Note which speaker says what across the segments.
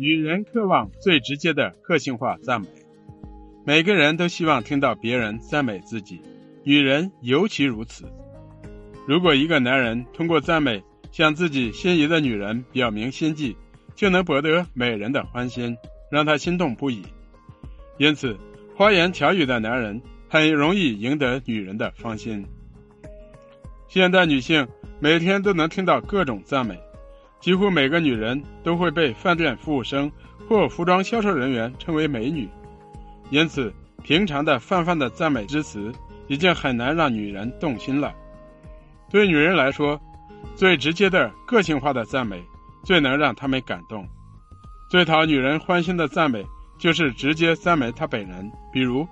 Speaker 1: 女人渴望最直接的个性化赞美，每个人都希望听到别人赞美自己，女人尤其如此。如果一个男人通过赞美向自己心仪的女人表明心迹，就能博得美人的欢心，让她心动不已。因此，花言巧语的男人很容易赢得女人的芳心。现代女性每天都能听到各种赞美，几乎每个女人都会被饭店服务生或服装销售人员称为美女。因此，平常的泛泛的赞美之词已经很难让女人动心了。对女人来说，最直接的个性化的赞美，最能让她们感动。最讨女人欢心的赞美，就是直接赞美她本人。比如，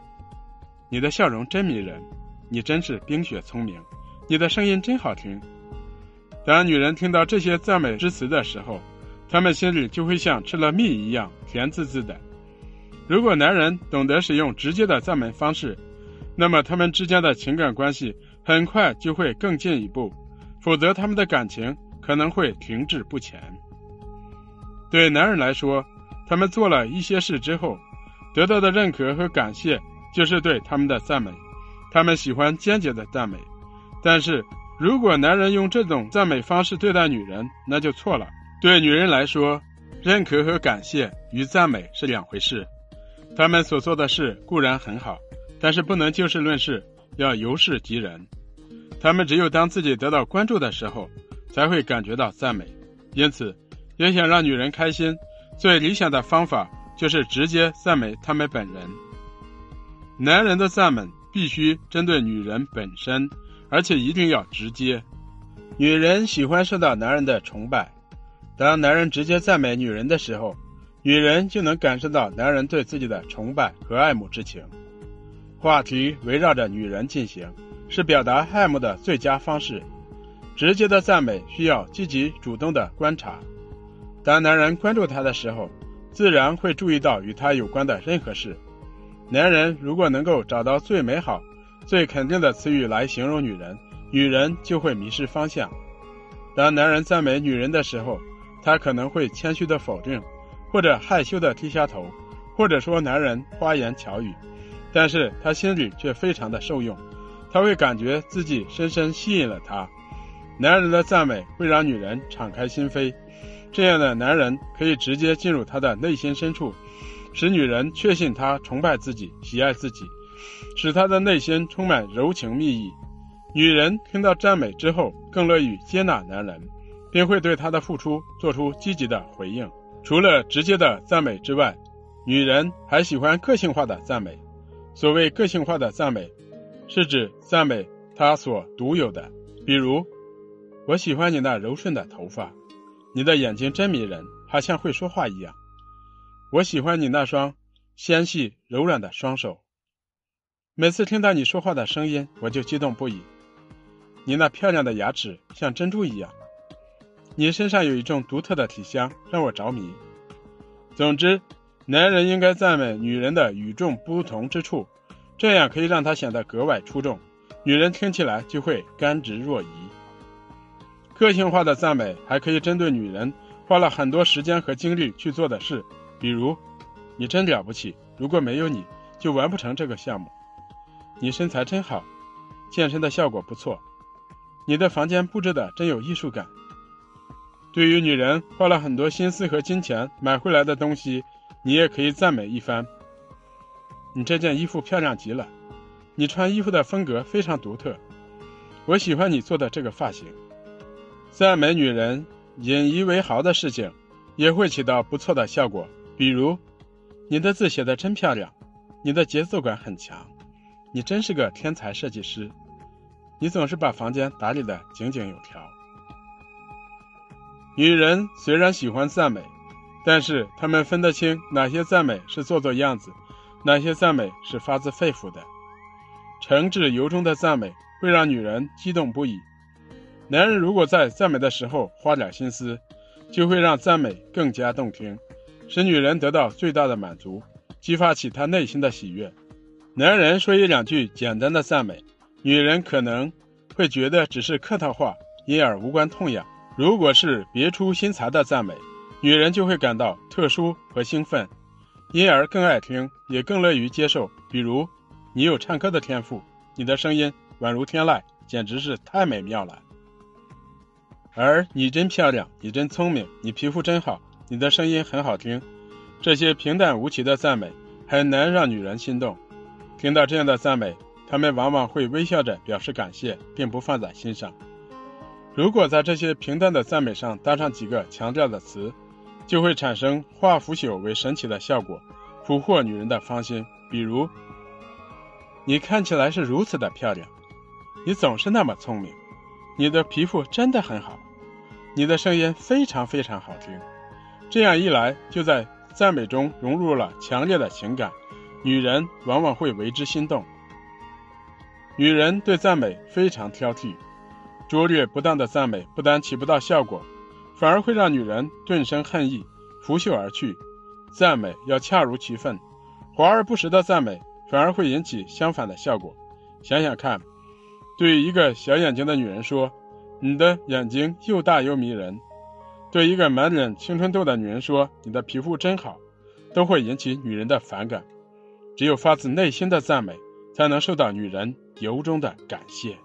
Speaker 1: 你的笑容真迷人，你真是冰雪聪明，你的声音真好听。当女人听到这些赞美之词的时候，她们心里就会像吃了蜜一样甜滋滋的。如果男人懂得使用直接的赞美方式，那么他们之间的情感关系。很快就会更进一步，否则他们的感情可能会停滞不前。对男人来说，他们做了一些事之后，得到的认可和感谢就是对他们的赞美。他们喜欢间接的赞美，但是如果男人用这种赞美方式对待女人，那就错了。对女人来说，认可和感谢与赞美是两回事。他们所做的事固然很好，但是不能就事论事。要由事及人，他们只有当自己得到关注的时候，才会感觉到赞美。因此，要想让女人开心，最理想的方法就是直接赞美他们本人。男人的赞美必须针对女人本身，而且一定要直接。女人喜欢受到男人的崇拜，当男人直接赞美女人的时候，女人就能感受到男人对自己的崇拜和爱慕之情。话题围绕着女人进行，是表达爱慕的最佳方式。直接的赞美需要积极主动的观察。当男人关注她的时候，自然会注意到与她有关的任何事。男人如果能够找到最美好、最肯定的词语来形容女人，女人就会迷失方向。当男人赞美女人的时候，他可能会谦虚的否定，或者害羞的低下头，或者说男人花言巧语。但是他心里却非常的受用，他会感觉自己深深吸引了他。男人的赞美会让女人敞开心扉，这样的男人可以直接进入她的内心深处，使女人确信他崇拜自己、喜爱自己，使她的内心充满柔情蜜意。女人听到赞美之后，更乐于接纳男人，并会对他的付出做出积极的回应。除了直接的赞美之外，女人还喜欢个性化的赞美。所谓个性化的赞美，是指赞美他所独有的。比如，我喜欢你那柔顺的头发，你的眼睛真迷人，好像会说话一样。我喜欢你那双纤细柔软的双手，每次听到你说话的声音，我就激动不已。你那漂亮的牙齿像珍珠一样，你身上有一种独特的体香，让我着迷。总之。男人应该赞美女人的与众不同之处，这样可以让她显得格外出众，女人听起来就会甘之若饴。个性化的赞美还可以针对女人花了很多时间和精力去做的事，比如：“你真了不起，如果没有你就完不成这个项目。”“你身材真好，健身的效果不错。”“你的房间布置的真有艺术感。”对于女人花了很多心思和金钱买回来的东西。你也可以赞美一番。你这件衣服漂亮极了，你穿衣服的风格非常独特。我喜欢你做的这个发型。赞美女人引以为豪的事情，也会起到不错的效果。比如，你的字写的真漂亮，你的节奏感很强，你真是个天才设计师。你总是把房间打理的井井有条。女人虽然喜欢赞美。但是她们分得清哪些赞美是做做样子，哪些赞美是发自肺腑的。诚挚由衷的赞美会让女人激动不已。男人如果在赞美的时候花点心思，就会让赞美更加动听，使女人得到最大的满足，激发起她内心的喜悦。男人说一两句简单的赞美，女人可能会觉得只是客套话，因而无关痛痒。如果是别出心裁的赞美，女人就会感到特殊和兴奋，因而更爱听，也更乐于接受。比如，你有唱歌的天赋，你的声音宛如天籁，简直是太美妙了。而你真漂亮，你真聪明，你皮肤真好，你的声音很好听，这些平淡无奇的赞美很难让女人心动。听到这样的赞美，他们往往会微笑着表示感谢，并不放在心上。如果在这些平淡的赞美上搭上几个强调的词，就会产生化腐朽为神奇的效果，俘获女人的芳心。比如，你看起来是如此的漂亮，你总是那么聪明，你的皮肤真的很好。你的声音非常非常好听，这样一来，就在赞美中融入了强烈的情感，女人往往会为之心动。女人对赞美非常挑剔，拙劣不当的赞美不但起不到效果，反而会让女人顿生恨意，拂袖而去。赞美要恰如其分，华而不实的赞美反而会引起相反的效果。想想看，对一个小眼睛的女人说。你的眼睛又大又迷人，对一个满脸青春痘的女人说：“你的皮肤真好”，都会引起女人的反感。只有发自内心的赞美，才能受到女人由衷的感谢。